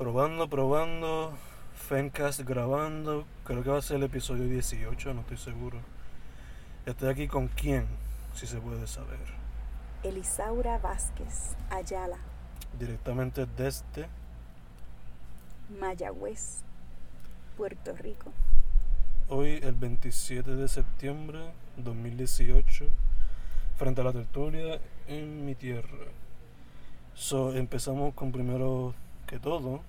Probando, probando. Fencast grabando. Creo que va a ser el episodio 18, no estoy seguro. Estoy aquí con quién, si se puede saber. Elisaura Vázquez Ayala, Directamente desde. Mayagüez, Puerto Rico. Hoy, el 27 de septiembre 2018, frente a la tertulia en mi tierra. So, empezamos con primero que todo,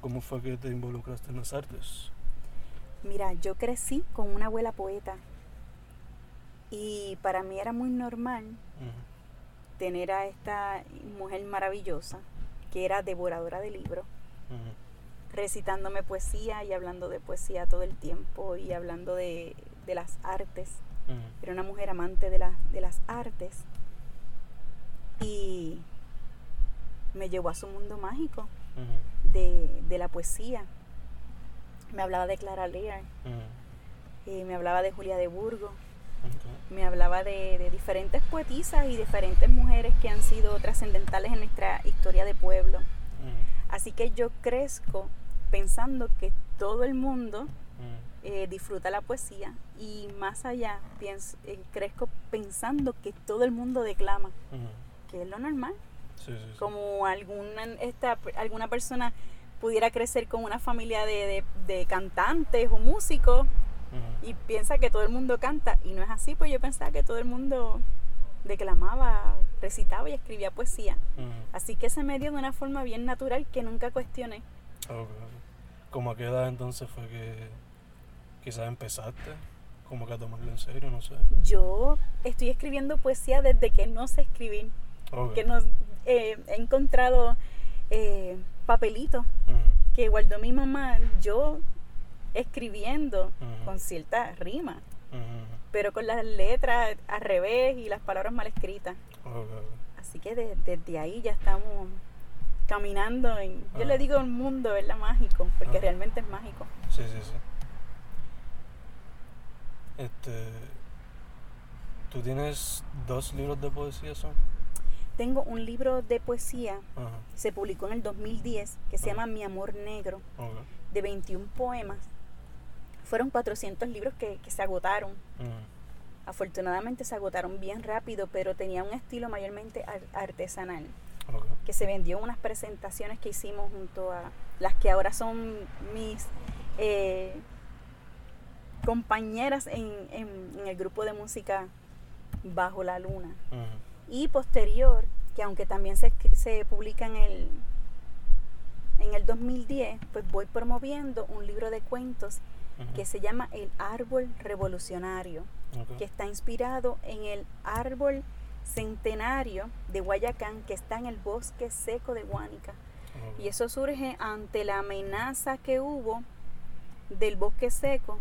¿cómo fue que te involucraste en las artes? Mira, yo crecí con una abuela poeta y para mí era muy normal tener a esta mujer maravillosa que era devoradora de libros, recitándome poesía y hablando de poesía todo el tiempo y hablando de, de las artes. Era una mujer amante de, de las artes y me llevó a su mundo mágico de, de la poesía. Me hablaba de Clara Lear, eh, me hablaba de Julia de Burgos, Ok, me hablaba de, de diferentes poetisas y diferentes mujeres que han sido trascendentales en nuestra historia de pueblo. Así que yo crezco pensando que todo el mundo eh, disfruta la poesía y más allá pienso, eh, crezco pensando que todo el mundo declama, que es lo normal. Sí, sí, sí. Como alguna, esta, alguna persona pudiera crecer con una familia de, de- de cantantes o músicos y piensa que todo el mundo canta y no es así, pues yo pensaba que todo el mundo declamaba, recitaba y escribía poesía. Así que se me dio de una forma bien natural que nunca cuestioné. Ok, ok. ¿Cómo a qué edad entonces fue que quizás empezaste? Como que a tomarlo en serio, no sé. Yo estoy escribiendo poesía desde que no sé escribir, que no, eh, he encontrado eh, papelitos que guardó mi mamá, yo escribiendo con cierta rima, pero con las letras al revés y las palabras mal escritas. Así que de- desde ahí ya estamos caminando en, yo Ah. le digo un mundo, ¿verdad? Mágico, porque Ah. realmente es mágico. Sí, sí, sí. Este. ¿Tú tienes dos libros de poesía, son? Tengo un libro de poesía, Ajá. se publicó en el 2010, que se llama Mi Amor Negro, de 21 poemas. Fueron 400 libros que, que se agotaron. Afortunadamente se agotaron bien rápido, pero tenía un estilo mayormente ar- artesanal, que se vendió en unas presentaciones que hicimos junto a las que ahora son mis eh, compañeras en, en- en el grupo de música Bajo la Luna. Y posterior, que aunque también se, se publica en el, en el 2010, pues voy promoviendo un libro de cuentos que se llama El Árbol Revolucionario, que está inspirado en el árbol centenario de Guayacán que está en el bosque seco de Guánica. Ok. Y eso surge ante la amenaza que hubo del bosque seco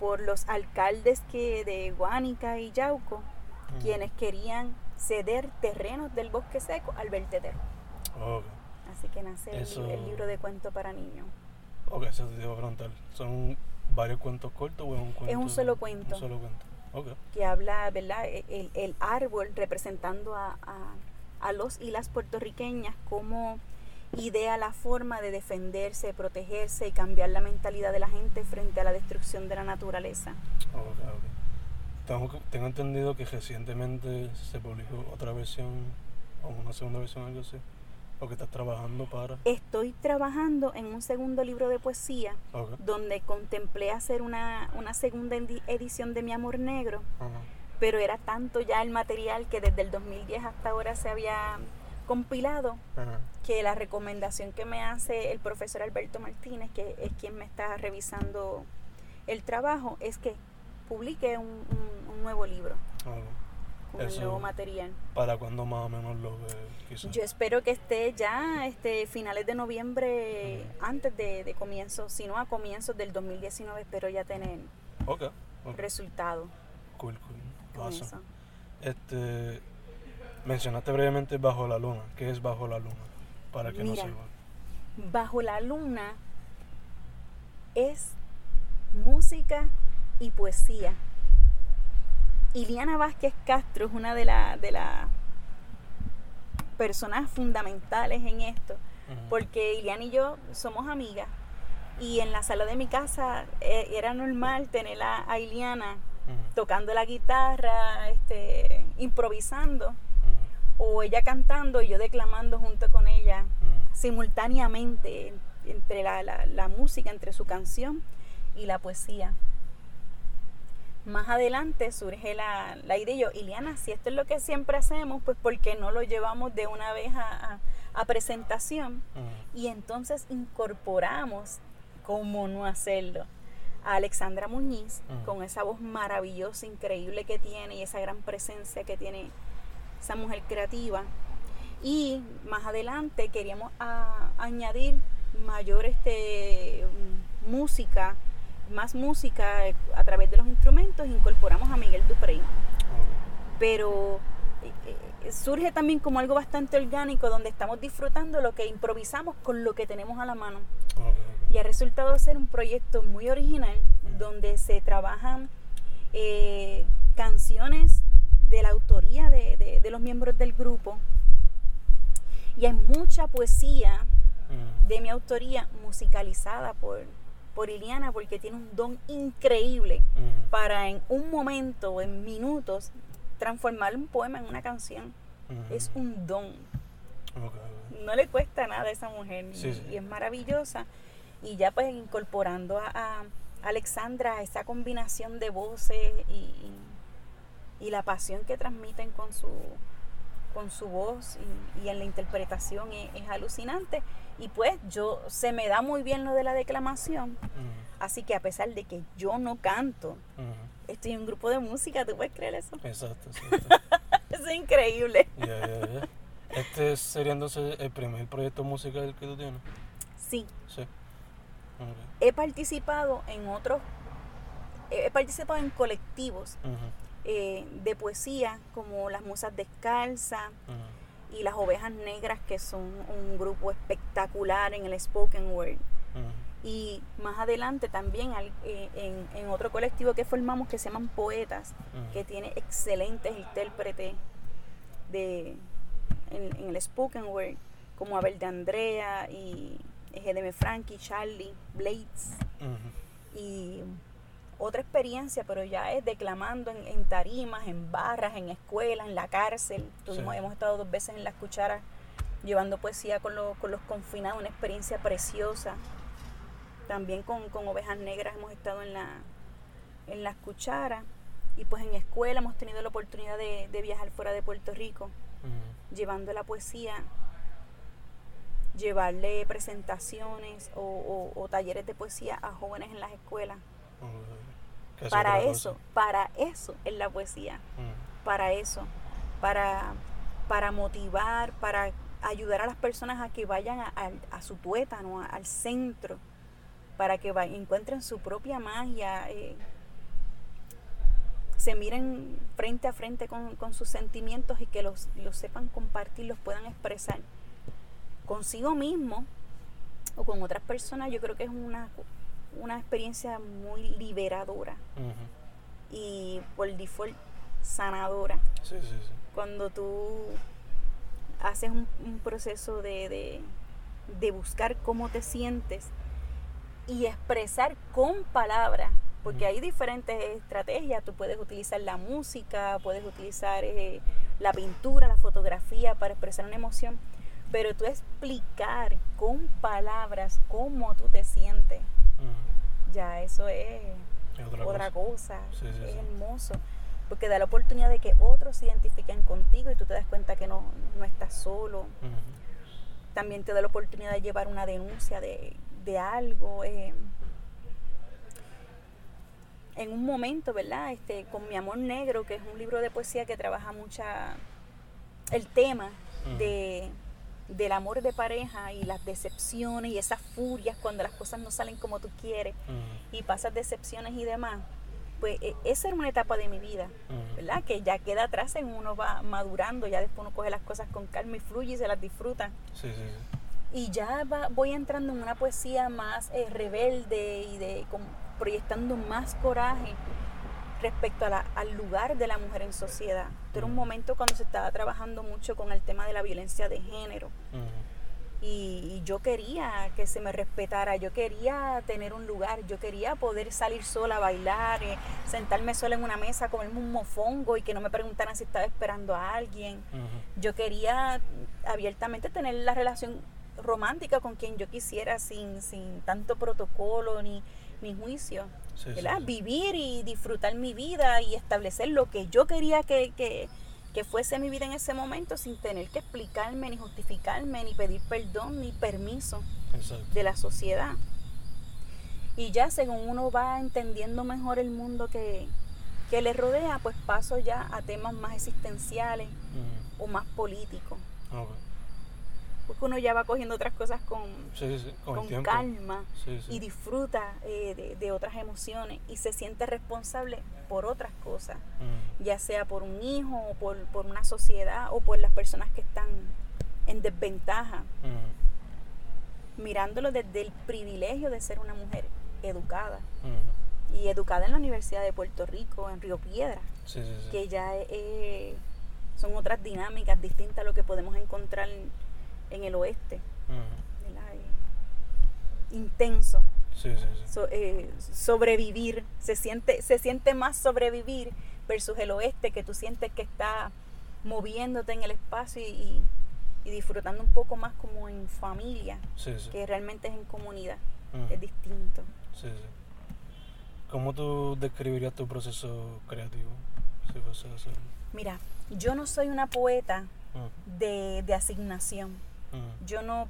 por los alcaldes que de Guánica y Yauco, Quienes querían ceder terrenos del bosque seco al vertedero. Ok. Así que nace el, Eso- el libro de cuento para niños. Ok, eso te a preguntar. ¿Son varios cuentos cortos o es un cuento? un solo cuento. Un solo cuento. Ok. que habla, ¿verdad? E- El, el árbol representando a, a- a los y las puertorriqueñas como idea la forma de defenderse, protegerse y cambiar la mentalidad de la gente frente a la destrucción de la naturaleza. Ok, ok. Tengo, tengo entendido que recientemente se publicó otra versión o una segunda versión, algo así. O que estás trabajando para. Estoy trabajando en un segundo libro de poesía Ok. donde contemplé hacer una, una segunda edi- edición de Mi Amor Negro, Ajá. pero era tanto ya el material que desde el 2010 hasta ahora se había compilado Ajá. que la recomendación que me hace el profesor Alberto Martínez, que es quien me está revisando el trabajo, es que publique un, un- un nuevo libro el Eso- nuevo material. ¿Para cuándo más o menos lo? Quizás. Yo espero que esté ya este finales de noviembre, antes de, de comienzos, si no a comienzos del 2019, espero ya tener Ok. ok. resultado Cool, cool. Awesome. eso. Este. Mencionaste brevemente Bajo la Luna. ¿Qué es Bajo la Luna? Para que Mira. no sepa. Bajo la luna es música y poesía. Iliana Vázquez Castro es una de las de personas fundamentales en esto, porque Iliana y yo somos amigas y en la sala de mi casa eh, era normal tener a, a Iliana tocando la guitarra, este, improvisando, o ella cantando y yo declamando junto con ella simultáneamente en- entre la, la- la música, entre su canción y la poesía. Más adelante surge la, la idea y yo, Iliana, si esto es lo que siempre hacemos, pues ¿por qué no lo llevamos de una vez a, a- a presentación? Y entonces incorporamos, cómo no hacerlo, a Alexandra Muñiz con esa voz maravillosa, increíble que tiene y esa gran presencia que tiene esa mujer creativa. Y más adelante queríamos a- añadir mayor este, música, más música eh, a través de los instrumentos, incorporamos a Miguel Duprey pero eh, eh, surge también como algo bastante orgánico donde estamos disfrutando lo que improvisamos con lo que tenemos a la mano. Y ha resultado ser un proyecto muy original donde se trabajan eh, canciones de la autoría de, de- de los miembros del grupo y hay mucha poesía Ujú. de mi autoría musicalizada por, por Iliana porque tiene un don increíble para en un momento o en minutos transformar un poema en una canción. Es un don. No le cuesta nada a esa mujer Sí, y, sí. y es maravillosa. Y ya pues incorporando a, a Alexandra esa combinación de voces y, y- y la pasión que transmiten con su con su voz y, y en la interpretación es, es alucinante y pues yo se me da muy bien lo de la declamación así que a pesar de que yo no canto estoy en un grupo de música, ¿tú puedes creer eso? Exacto, exacto. Es increíble. Ya, ya, ya. Este sería entonces el primer proyecto musical que tú tienes. Sí, Sí. He participado en otros, he participado en colectivos eh, de poesía como Las Musas Descalzas. Y Las Ovejas Negras, que son un grupo espectacular en el spoken word. Y más adelante también al- eh, en, en otro colectivo que formamos que se llaman Poetas, que tiene excelentes intérpretes de, en, en el spoken word, como Abel de Andrea y G.D.M. Frankie, Charlie, Blades. Y otra experiencia, pero ya es declamando en, en tarimas, en barras, en escuelas, en la cárcel. Tuvimos, Sí. Hemos estado dos veces en las cucharas llevando poesía con, los- con los confinados, una experiencia preciosa. También con, con Ovejas Negras hemos estado en, la, en las cucharas. Y pues en escuela hemos tenido la oportunidad de, de viajar fuera de Puerto Rico, llevando la poesía, llevarle presentaciones o, o- o talleres de poesía a jóvenes en las escuelas. Para cosa. eso, para eso es la poesía, Ujú. para eso, para, para motivar, para ayudar a las personas a que vayan a, a- a su tuétano, a- al centro, para que va- encuentren su propia magia, eh, se miren frente a frente con, con sus sentimientos y que los, los sepan compartir, los puedan expresar consigo mismo o con otras personas. Yo creo que es una, una experiencia muy liberadora y por default sanadora. Sí, sí, sí. Cuando tú haces un, un proceso de, de- de buscar cómo te sientes y expresar con palabras, porque hay diferentes estrategias. Tú puedes utilizar la música, puedes utilizar eh, la pintura, la fotografía para expresar una emoción, pero tú explicar con palabras cómo tú te sientes, Ya eso es Es otra, otra cosa. cosa. Sí, sí, es sí. hermoso. Porque da la oportunidad de que otros se identifiquen contigo y tú te das cuenta que no, no estás solo. También te da la oportunidad de llevar una denuncia de, de algo. eh. En un momento, ¿verdad? Este, con Mi Amor Negro, que es un libro de poesía que trabaja mucha el tema de, del amor de pareja y las decepciones y esas furias cuando las cosas no salen como tú quieres y pasas decepciones y demás, pues e- esa era una etapa de mi vida. ¿verdad? Que ya queda atrás en uno va madurando, ya después uno coge las cosas con calma y fluye y se las disfruta. Sí, sí, sí. Y ya va- voy entrando en una poesía más eh, rebelde y de con- proyectando más coraje respecto a la- al lugar de la mujer en sociedad. Este era un momento cuando se estaba trabajando mucho con el tema de la violencia de género Ujú. y, yo quería que se me respetara, yo quería tener un lugar, yo quería poder salir sola a bailar, eh, sentarme sola en una mesa, comerme un mofongo y que no me preguntaran si estaba esperando a alguien. Yo quería abiertamente tener la relación romántica con quien yo quisiera sin, sin tanto protocolo ni, ni juicio. Vivir y disfrutar mi vida y establecer lo que yo quería que, que que fuese mi vida en ese momento sin tener que explicarme, ni justificarme, ni pedir perdón, ni permiso de la sociedad. Y ya según uno va entendiendo mejor el mundo que, le rodea, pues paso ya a temas más existenciales o más políticos uno ya va cogiendo otras cosas con, con, calma y disfruta eh, de, otras emociones y se siente responsable por otras cosas, mm. ya sea por un hijo o por, una sociedad o por las personas que están en desventaja, mm. mirándolo desde el privilegio de ser una mujer educada. Mm. Y educada en la Universidad de Puerto Rico, en Río Piedra, que ya eh, son otras dinámicas distintas a lo que podemos encontrar en, el oeste. intenso. Eh, sobrevivir, se siente, se siente más sobrevivir versus el oeste que tú sientes que está moviéndote en el espacio y, disfrutando un poco más como en familia, que realmente es en comunidad, es distinto. ¿Cómo tú describirías tu proceso creativo? Mira, yo no soy una poeta de, de asignación. Yo no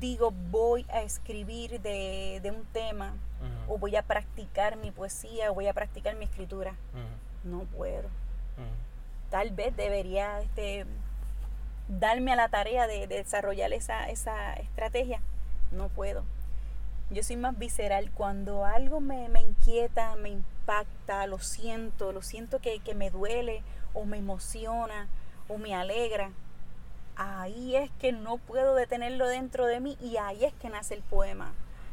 digo voy a escribir de, un tema o voy a practicar mi poesía o voy a practicar mi escritura. No puedo. Tal vez debería este, darme a la tarea de, desarrollar esa, esa, estrategia. No puedo. Yo soy más visceral. Cuando algo me, inquieta, me impacta, lo siento, lo siento que, que me duele o me emociona o me alegra ahí es que no puedo detenerlo dentro de mí y ahí es que nace el poema.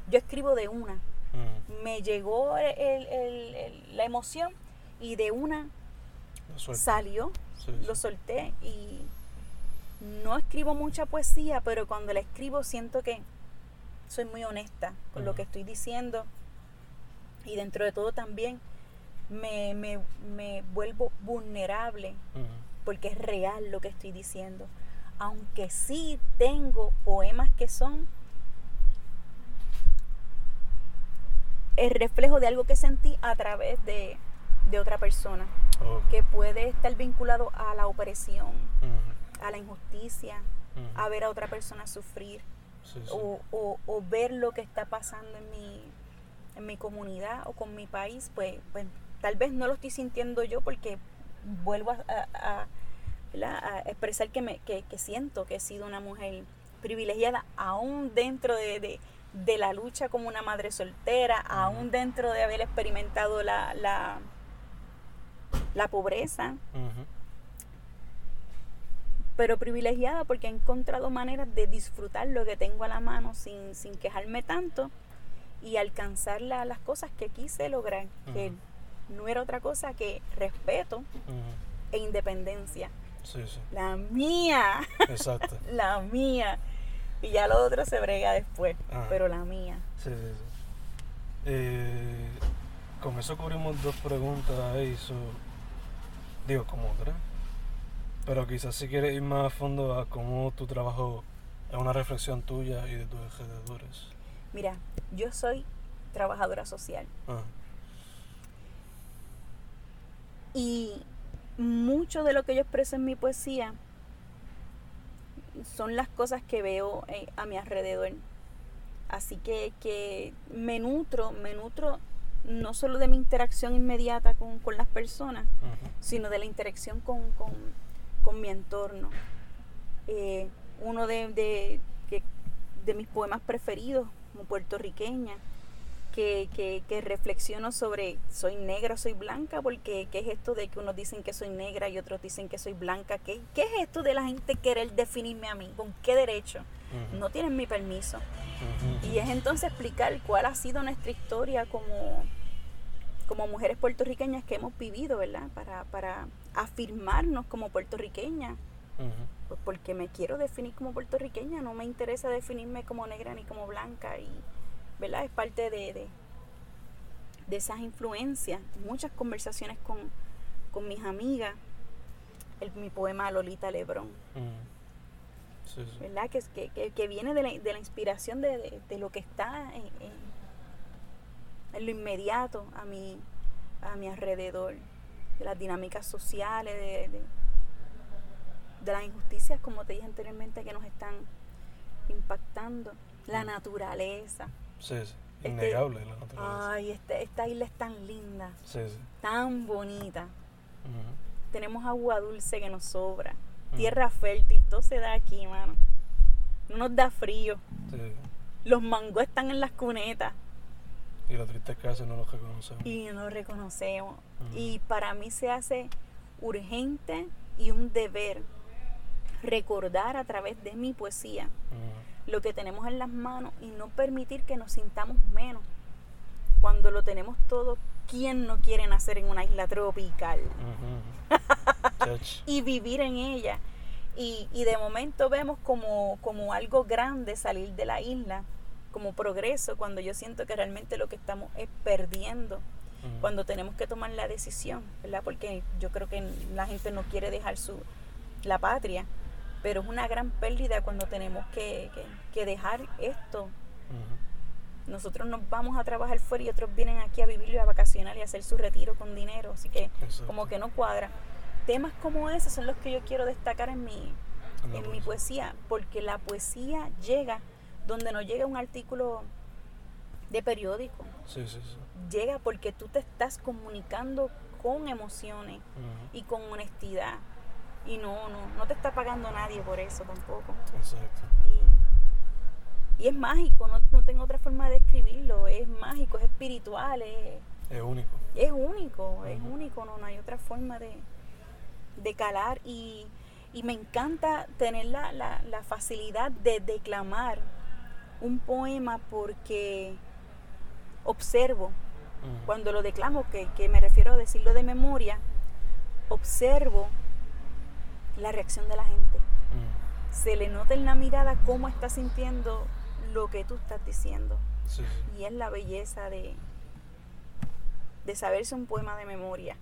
Yo escribo de una. Mm. Me llegó la emoción y de una salió, lo solté y no escribo mucha poesía, pero cuando la escribo siento que soy muy honesta con lo que estoy diciendo y dentro de todo también me, me, vuelvo vulnerable porque es real lo que estoy diciendo aunque sí tengo poemas que son el reflejo de algo que sentí a través de, otra persona, que puede estar vinculado a la opresión, a la injusticia, a ver a otra persona sufrir, O, ver lo que está pasando en mi, en mi comunidad o con mi país, pues, pues tal vez no lo estoy sintiendo yo porque vuelvo a a expresar que, me, que, siento que he sido una mujer privilegiada, aún dentro de, la lucha como una madre soltera, aún dentro de haber experimentado la, la, pobreza. Pero privilegiada porque he encontrado maneras de disfrutar lo que tengo a la mano sin, sin quejarme tanto y alcanzar las cosas que quise lograr, que no era otra cosa que respeto e independencia. La mía. Exacto. la mía. Y ya lo otro se brega después, pero la mía. Sí, sí, sí. Eh, con eso cubrimos dos preguntas ahí. digo, como otra. Pero quizás si quieres ir más a fondo a cómo tu trabajo es una reflexión tuya y de tus alrededores. Mira, yo soy trabajadora social. Y mucho de lo que yo expreso en mi poesía son las cosas que veo eh, a mi alrededor. Así que, me nutro, me nutro no solo de mi interacción inmediata con, las personas, sino de la interacción con, mi entorno. Eh, uno de, de, de mis poemas preferidos, como puertorriqueña, que, que, que, reflexiono sobre soy negra, soy blanca, porque ¿qué es esto de que unos dicen que soy negra y otros dicen que soy blanca? ¿Qué, qué es esto de la gente querer definirme a mí? ¿Con qué derecho? No tienen mi permiso. Y es entonces explicar cuál ha sido nuestra historia como, como mujeres puertorriqueñas que hemos vivido, ¿verdad? Para, para afirmarnos como puertorriqueñas. pues porque me quiero definir como puertorriqueña, no me interesa definirme como negra ni como blanca y, ¿verdad? Es parte de, de, de esas influencias. Muchas conversaciones con, con mis amigas, el, mi poema Lolita Lebrón, Mm. Sí, sí. ¿verdad? Que, que, que, viene de la, de la inspiración de, de- lo que está en, en- en lo inmediato a mi, a mi alrededor, de las dinámicas sociales, de, de, de las injusticias, como te dije anteriormente, que nos están impactando, la Mm. naturaleza. Sí, sí. Este- Innegable la naturaleza. Ay, este, esta isla es tan linda, Sí, sí. tan bonita. Tenemos agua dulce que nos sobra, tierra fértil, todo se da aquí, mano. No nos da frío. Sí. Los mangos están en las cunetas Y lo triste es que a veces no lo reconocemos. y no lo reconocemos. Y para mí se hace urgente y un deber recordar a través de mi poesía. Lo que tenemos en las manos y no permitir que nos sintamos menos. Cuando lo tenemos todo, ¿quién no quiere nacer en una isla tropical y vivir en ella? Y, y de momento vemos como, como algo grande salir de la isla, como progreso, cuando yo siento que realmente lo que estamos es perdiendo cuando tenemos que tomar la decisión, ¿verdad? Porque yo creo que la gente no quiere dejar su la patria, pero es una gran pérdida cuando tenemos que, que- que dejar esto. Nosotros nos vamos a trabajar fuera y otros vienen aquí a vivir y a vacacionar y a hacer su retiro con dinero, así que Exacto. como que no cuadra. Temas como ese son los que yo quiero destacar en mi, En mi poesía, porque la poesía llega donde no llega un artículo de periódico, Sí, sí, sí. llega porque tú te estás comunicando con emociones y con honestidad. Y no, no, no te está pagando nadie por eso tampoco. Exacto. Y, y es mágico, no, no tengo otra forma de describirlo. Es mágico, es espiritual, es, Es único. es único, es único, no, no hay otra forma de, de calar. Y, y me encanta tener la, la, la facilidad de declamar un poema porque observo cuando lo declamo, que, que me refiero a decirlo de memoria, observo la reacción de la gente. Ujú. Se le nota en la mirada cómo está sintiendo lo que tú estás diciendo. Sí, sí. Y es la belleza de, de saberse un poema de memoria,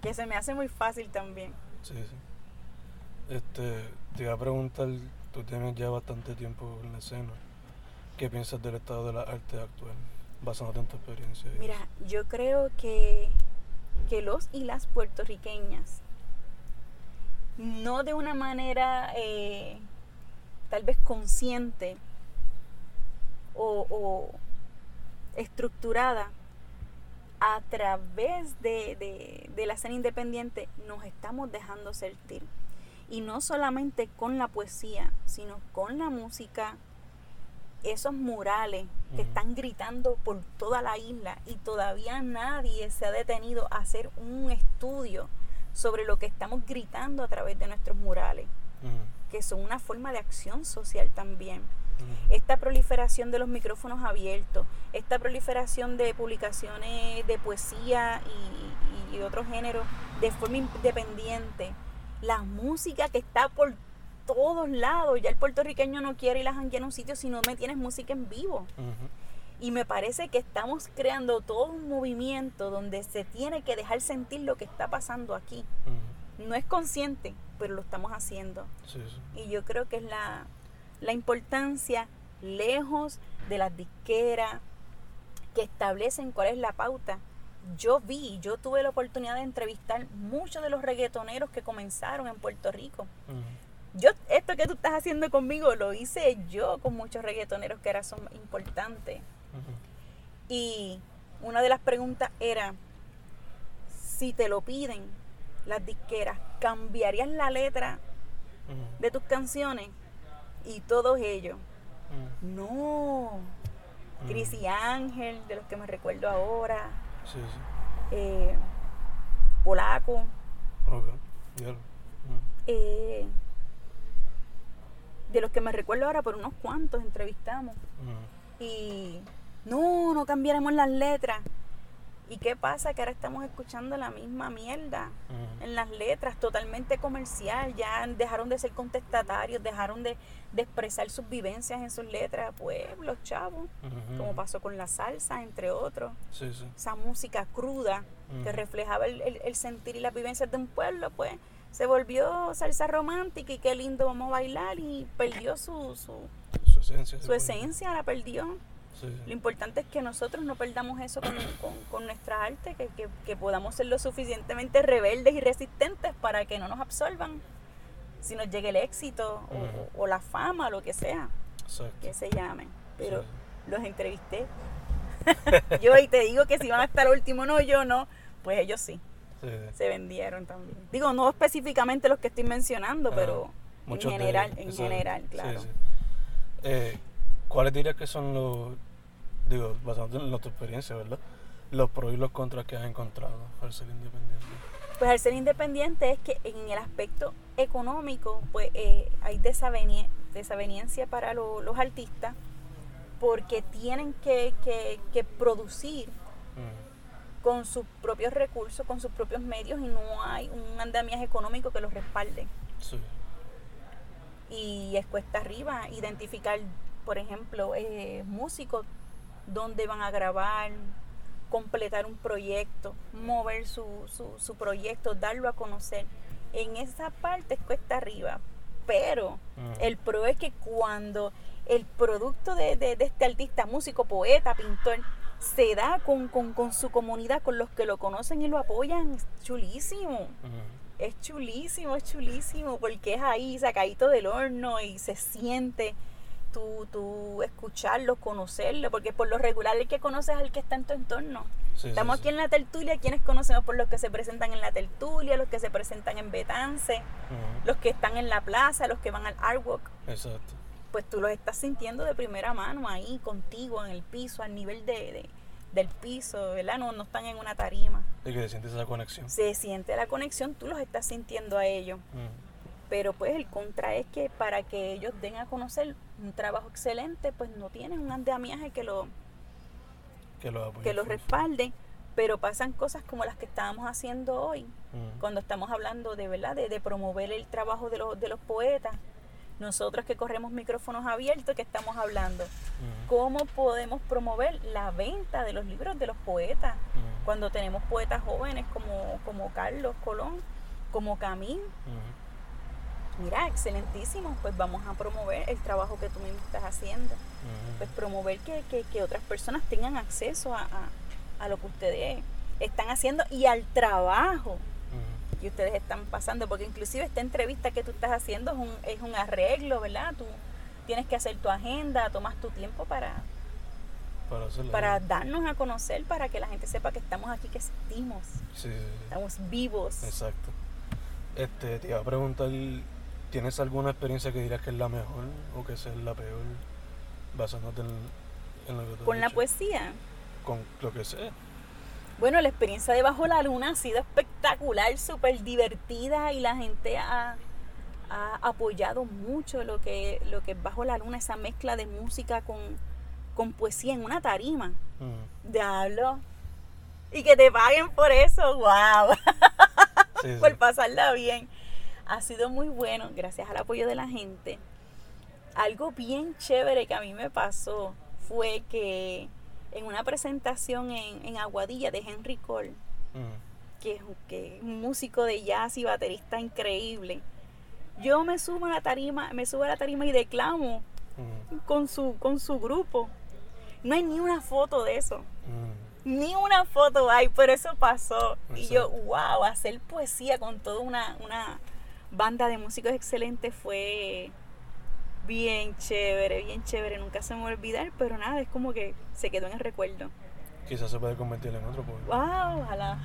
que se me hace muy fácil también. Sí, sí. Este, te iba a preguntar, tú tienes ya bastante tiempo en la escena. ¿Qué piensas del estado de la arte actual? Basándote en tu experiencia. Mira, yo creo que, que los y las puertorriqueñas, no de una manera eh, tal vez consciente o, o estructurada, a través de, de- de la escena independiente nos estamos dejando sentir. Y no solamente con la poesía, sino con la música, esos murales que están gritando por toda la isla y todavía nadie se ha detenido a hacer un estudio sobre lo que estamos gritando a través de nuestros murales, que son una forma de acción social también. Esta proliferación de los micrófonos abiertos, esta proliferación de publicaciones de poesía y, y otros géneros de forma independiente, la música que está por todos lados, ya el puertorriqueño no quiere ir a janguear a un sitio si no me tienes música en vivo. Y me parece que estamos creando todo un movimiento donde se tiene que dejar sentir lo que está pasando aquí. No es consciente, pero lo estamos haciendo. Sí, sí. Y yo creo que es la, la importancia lejos de las disqueras que establecen cuál es la pauta. Yo vi, yo tuve la oportunidad de entrevistar muchos de los reggaetoneros que comenzaron en Puerto Rico. Yo, esto que tú estás haciendo conmigo lo hice yo con muchos reggaetoneros que ahora son importantes. Y una de las preguntas era, si te lo piden las disqueras, ¿cambiarías la letra de tus canciones? Y todos ellos, no. Cris y Ángel, de los que me recuerdo ahora, Sí, sí. eh, Polaco, Ok. Ya. Ujú. eh, de los que me recuerdo ahora, por unos cuantos entrevistamos. Y no, no cambiaremos las letras. ¿Y qué pasa? Que ahora estamos escuchando la misma mierda en las letras, totalmente comercial. Ya dejaron de ser contestatarios, dejaron de, de expresar sus vivencias en sus letras. Pues los chavos, como pasó con la salsa, entre otros. Sí, sí. Esa música cruda que reflejaba el, el- el sentir y las vivencias de un pueblo, pues se volvió salsa romántica y qué lindo vamos a bailar y perdió su, su, Su esencia. se su esencia, la perdió. Sí, Lo importante es que nosotros no perdamos eso con, con- con nuestra arte, que, que- que podamos ser lo suficientemente rebeldes y resistentes para que no nos absorban si nos llegue el éxito o, o la fama, lo que sea, Exacto. que se llamen. Pero Sí. los entrevisté. yo y te digo que si van a estar último, no, yo no, pues ellos sí, se vendieron también. Digo, no específicamente los que estoy mencionando, pero en general, en general, claro. Eh, ¿Cuáles dirías que son los, digo, basándote en tu experiencia, ¿verdad? Los pros y los contras que has encontrado al ser independiente. Pues al ser independiente es que en el aspecto económico, pues eh, hay desaveni- desaveniencia para lo- los artistas porque tienen que, que- que producir Ujú. con sus propios recursos, con sus propios medios y no hay un andamiaje económico que los respalde. Sí. Y es cuesta arriba identificar, por ejemplo, eh, músicos, dónde van a grabar, completar un proyecto, mover su, su, su proyecto, darlo a conocer. En esa parte es cuesta arriba. Pero el pro es que cuando el producto de, de- de este artista, músico, poeta, pintor, se da con, con- con su comunidad, con los que lo conocen y lo apoyan, es chulísimo. Es chulísimo, es chulísimo, porque es ahí sacadito del horno y se siente tú, tú escucharlo, conocerlo, porque por lo regular el que conoces es el que está en tu entorno. Sí, Estamos sí. aquí en la tertulia, quienes conocemos por los que se presentan en la tertulia, los que se presentan en Betance, los que están en la plaza, los que van al artwork, Exacto. pues tú los estás sintiendo de primera mano ahí contigo en el piso, al nivel de, de- del piso, ¿verdad? No, no están en una tarima. Y que sientes esa conexión. Se siente la conexión, tú los estás sintiendo a ellos. Pero pues el contra es que para que ellos den a conocer un trabajo excelente, pues no tienen un andamiaje que lo, Que lo que lo respalde. Pero pasan cosas como las que estábamos haciendo hoy, Ujú. cuando estamos hablando de verdad de, de promover el trabajo de los, de los poetas. Nosotros que corremos micrófonos abiertos, que estamos hablando, Ujú. ¿cómo podemos promover la venta de los libros de los poetas? Ujú. Cuando tenemos poetas jóvenes como, como Carlos Colón, como Camín. Mira, excelentísimo. Pues vamos a promover el trabajo que tú mismo estás haciendo. Pues promover que, que- que otras personas tengan acceso a, a- a lo que ustedes están haciendo y al trabajo que ustedes están pasando. Porque inclusive esta entrevista que tú estás haciendo es un, es un arreglo, ¿verdad? Tú tienes que hacer tu agenda, tomas tu tiempo para, Para para darnos a conocer, para que la gente sepa que estamos aquí, que existimos, Sí, sí, sí. estamos vivos. Exacto. Este, te iba a preguntar, ¿tienes alguna experiencia que dirías que es la mejor o que es la peor? Basándote en, en lo que tú has Con la dicho? poesía. Con lo que sea. Bueno, la experiencia de Bajo la Luna ha sido espectacular, súper divertida y la gente ha, ha apoyado mucho lo que, lo que es Bajo la Luna, esa mezcla de música con, con poesía en una tarima. Ujú. Diablo. Y que te paguen por eso, wow, Sí, sí. por pasarla bien. Ha sido muy bueno, gracias al apoyo de la gente. Algo bien chévere que a mí me pasó fue que en una presentación en, en Aguadilla de Henry Cole, Ujú. que es un- que es un músico de jazz y baterista increíble. Yo me subo a la tarima, me subo a la tarima y declamo Ujú. con su, con su grupo. No hay ni una foto de eso. Ujú. Ni una foto hay, pero eso pasó. Y yo, wow, hacer poesía con toda una, una banda de músicos excelentes fue bien chévere, bien chévere. Nunca se me va a olvidar, pero nada, es como que se quedó en el recuerdo. Quizás se puede convertir en otro pues. ¡Wow! Ojalá.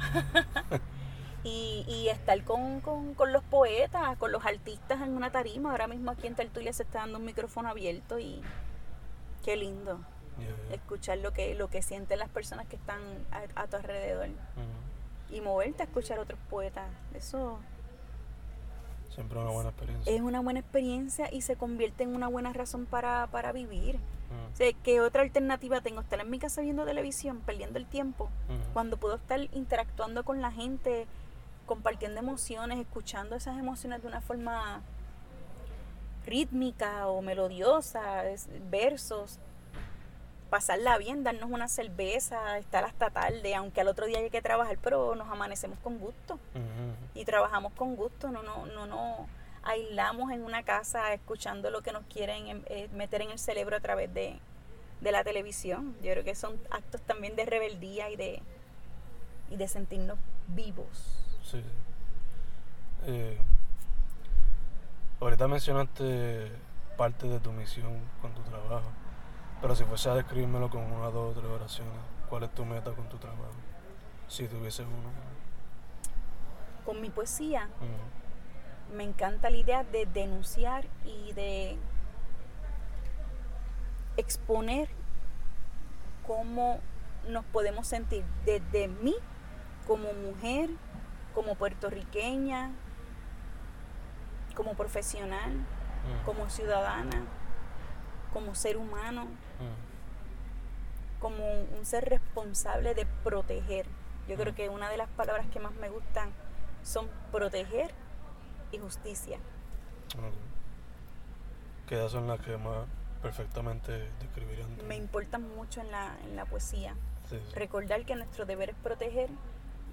y, y estar con, con- con los poetas, con los artistas en una tarima. Ahora mismo aquí en Tertulia se está dando un micrófono abierto y qué lindo Yeah, yeah. escuchar lo que, lo que sienten las personas que están a, a tu alrededor y moverte a escuchar otros poetas. Eso Siempre una buena experiencia. es una buena experiencia y se convierte en una buena razón para, para vivir. O sea, ¿qué otra alternativa tengo? Estar en mi casa viendo televisión, perdiendo el tiempo, cuando puedo estar interactuando con la gente, compartiendo emociones, escuchando esas emociones de una forma rítmica o melodiosa, es- versos, pasarla bien, darnos una cerveza, estar hasta tarde, aunque al otro día hay que trabajar, pero nos amanecemos con gusto y trabajamos con gusto, no no no no aislamos en una casa escuchando lo que nos quieren em- eh, meter en el cerebro a través de, de la televisión. Yo creo que son actos también de rebeldía y de y de sentirnos vivos. Sí. Eh, ahorita mencionaste parte de tu misión con tu trabajo, pero si fuese a describírmelo con una, dos o tres oraciones, ¿cuál es tu meta con tu trabajo? Si tuviese uno. Con mi poesía me encanta la idea de denunciar y de exponer cómo nos podemos sentir desde mí como mujer, como puertorriqueña, como profesional, como ciudadana, como ser humano, como un un ser responsable de proteger. Yo creo Mm. que una de las palabras que más me gustan son proteger y justicia. Que esas son las que más perfectamente describirían. Me importan mucho en la, en la poesía. Sí, sí. Recordar que nuestro deber es proteger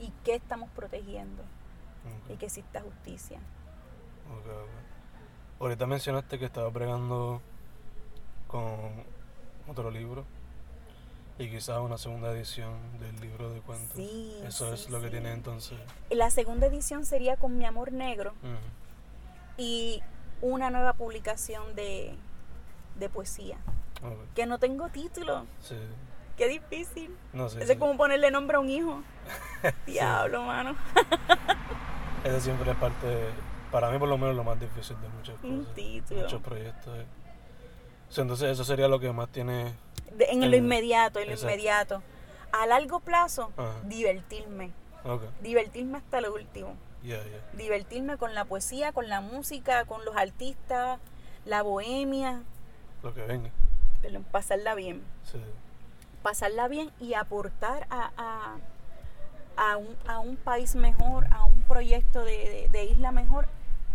y que estamos protegiendo y que exista justicia. ok, ok. Ahorita mencionaste que estabas bregando con otro libro y quizás una segunda edición del libro de cuentos. Sí, Eso es sí, lo que sí. tiene entonces. La segunda edición sería con Mi Amor Negro y una nueva publicación de, de poesía. Que no tengo título. Sí. Qué difícil. No sé. Eso es como ponerle nombre a un hijo. Diablo, mano. Eso siempre es parte, para mí por lo menos, lo más difícil de muchas Un cosas. título. Muchos proyectos. Entonces eso sería lo que más tiene... De- en lo inmediato, en lo exacto. inmediato. A largo plazo, Ajá. divertirme. Divertirme hasta lo último. divertirme con la poesía, con la música, con los artistas, la bohemia, Lo que venga. pero pasarla bien, Sí. pasarla bien y aportar a, a, a un, a un país mejor, a un proyecto de, de- de isla mejor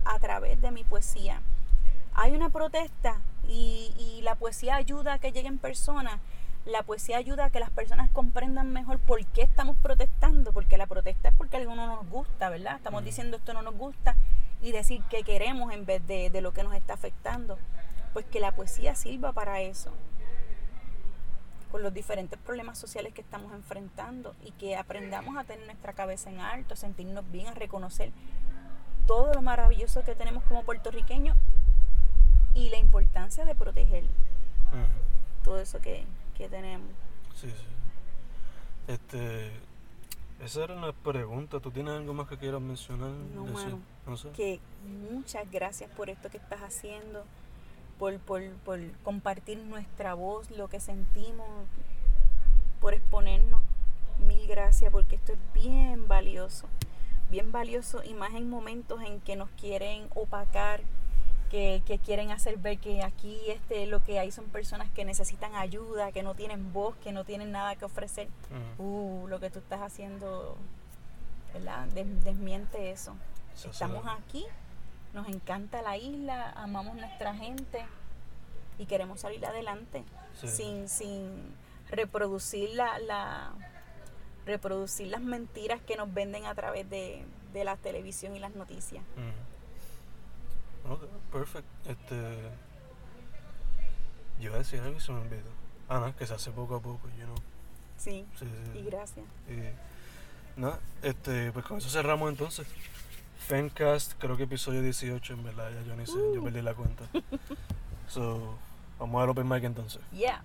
a través de mi poesía. Hay una protesta y, y la poesía ayuda a que lleguen personas. La poesía ayuda a que las personas comprendan mejor por qué estamos protestando, porque la protesta es porque algo no nos gusta, ¿verdad? Estamos diciendo esto no nos gusta y decir qué queremos en vez de, de lo que nos está afectando. Pues que la poesía sirva para eso, con los diferentes problemas sociales que estamos enfrentando y que aprendamos a tener nuestra cabeza en alto, a sentirnos bien, a reconocer todo lo maravilloso que tenemos como puertorriqueños y la importancia de proteger todo eso que, que tenemos. Sí, sí. Este. Esa era una pregunta. ¿Tú tienes algo más que quieras mencionar? No, mano. No sé. Que muchas gracias por esto que estás haciendo, por, por, por compartir nuestra voz, lo que sentimos, por exponernos. Mil gracias porque esto es bien valioso, bien valioso y más en momentos en que nos quieren opacar, que, que quieren hacer ver que aquí este, lo que hay son personas que necesitan ayuda, que no tienen voz, que no tienen nada que ofrecer. Uh, lo que tú estás haciendo, ¿verdad? Des- desmiente eso. Estamos aquí, nos encanta la isla, amamos nuestra gente y queremos salir adelante Sí. sin, sin reproducir la, la reproducir las mentiras que nos venden a través de, de la televisión y las noticias. Ok, perfect. Este. Yo iba a decir algo y se me olvidó. Ah, no, que se hace poco a poco, you know. Sí, Sí, sí. y gracias. Y nada, este, pues con eso cerramos entonces. Fencast, creo que episodio 18, en verdad, ya yo ni sé, yo Uh. perdí la cuenta. So, vamos al open mic entonces. Yeah.